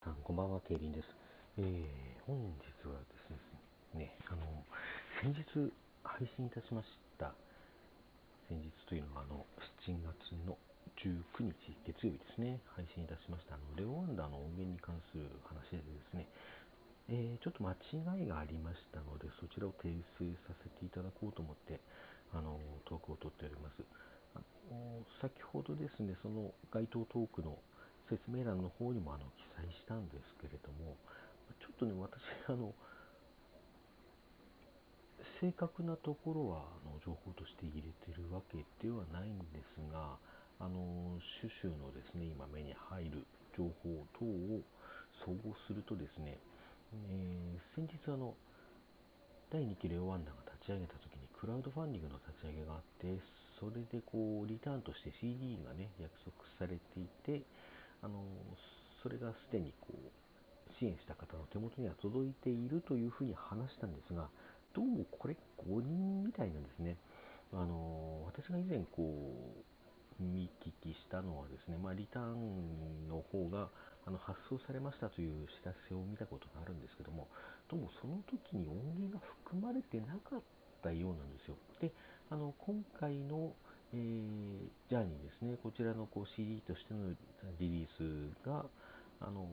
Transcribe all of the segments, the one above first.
さん、こんばんは、ケイリンです。えー、本日はですね、あの、先日配信いたしました、先日というのは、あの、7月の19日、月曜日ですね、配信いたしました、あの、レオワンダーの音源に関する話でですね、えー、ちょっと間違いがありましたので、そちらを訂正させていただこうと思って、あの、トークを取っております。あの先ほどですね、その該当トークの説明欄の方にもあの記載したんですけれども、ちょっとね、私、あの、正確なところはあの情報として入れてるわけではないんですが、あの、種々のですね、今目に入る情報等を総合するとですね、えー、先日あの、第2期レオワンダが立ち上げた時にクラウドファンディングの立ち上げがあって、それでこう、リターンとして CD がね、約束されていて、あのそれがすでにこう支援した方の手元には届いているというふうに話したんですが、どうもこれ5人みたいなんですね。あの私が以前こう見聞きしたのはですね、まあ、リターンの方があの発送されましたという知らせを見たことがあるんですけども、どうもその時に音源が含まれてなかったようなんですよ。で、あの今回のえー、ジャーニーですね、こちらのこう CD としてのリリースが、あの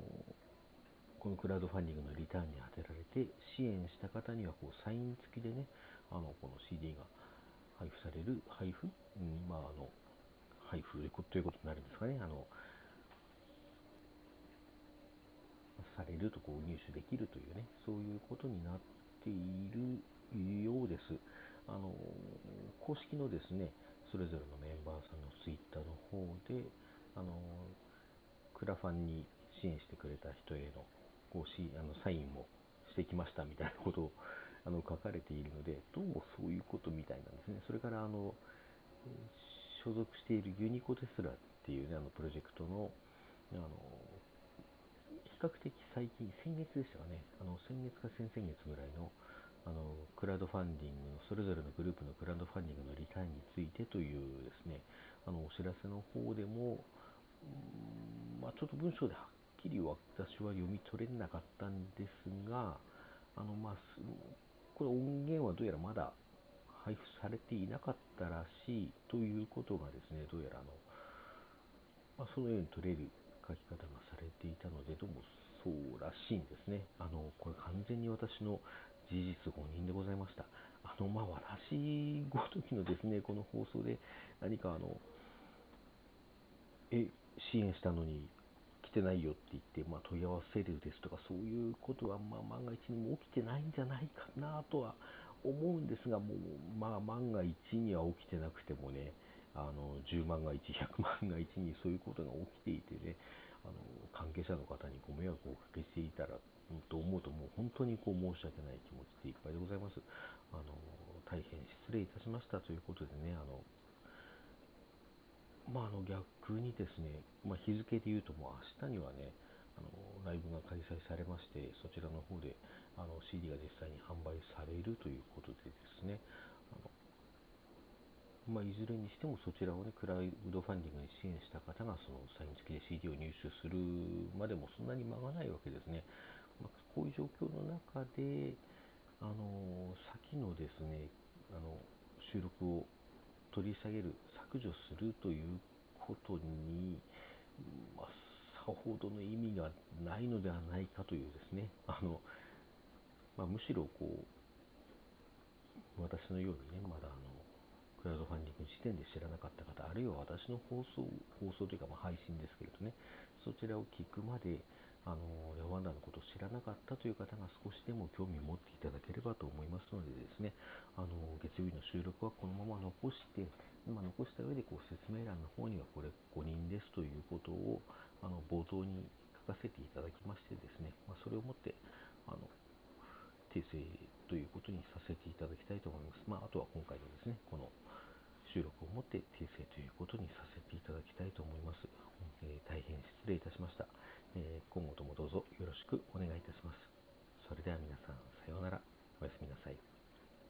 このクラウドファンディングのリターンに当てられて、支援した方にはこうサイン付きでね、あのこの CD が配布される、配布、うん、まあ、あの配布ということになるんですかね、あのされるとこう入手できるというね、そういうことになっているようです。あの公式のですね、それぞれのメンバーさんのツイッターの方で、あの、クラファンに支援してくれた人へのこうしあのサインもしてきましたみたいなことをあの書かれているので、どうもそういうことみたいなんですね。それからあの所属しているユニコテスラっていうね、あのプロジェクトのあの比較的最近、先月でしたかね、あの先月か先々月ぐらいのあのクラウドファンディングのそれぞれのグループのクラウドファンディングのリターンについてというですねあのお知らせの方でも、まあ、ちょっと文章ではっきり私は読み取れなかったんですがあのまあこれ音源はどうやらまだ配布されていなかったらしいということがですねどうやらあの、まあ、そのように取れる書き方がされていたのでどうもそうらしいんですね。あのこれ完全に私の事実誤認でございました。あの、まあ、私ごときのですね、この放送で何かあの、え、支援したのに来てないよって言って、まあ、問い合わせるですとか、そういうことは、まあ、万が一にも起きてないんじゃないかなとは思うんですが、もう、まあ、万が一には起きてなくてもね、あの10万が1、100万が1にそういうことが起きていてね、あの関係者の方にご迷惑をおかけしていたらと思うと、もう本当にこう申し訳ない気持ちでいっぱいでございます。あの大変失礼いたしましたということでね、あのまあ、あの逆にですね、まあ、日付で言うともう明日にはね、あのライブが開催されまして、そちらの方であの CD が実際に販売されるということでですね、まあ、いずれにしてもそちらをね、クラウドファンディングに支援した方がそのサイン付きで CD を入手するまでもそんなに間がないわけですね。まあ、こういう状況の中で、あの先のですねあの収録を取り下げる、削除するということに、まあ、さほどの意味がないのではないかというですね、あのまあ、むしろこう私のようにね、まだあのクラウドファンディング時点で知らなかった方、あるいは私の放送、放送というかま配信ですけれどね、そちらを聞くまで、あのレオワンダーのことを知らなかったという方が少しでも興味を持っていただければと思いますのでですね、あの月曜日の収録はこのまま残して、今残した上でこう説明欄の方にはこれ5人ですということをあの冒頭に書かせていただきましてですね、まあ、それをもってあの訂正ということにさせていただきたいと思います。まあ、あとは今回のですね、この収録をもって訂正ということにさせていただきたいと思います。えー、大変失礼いたしました。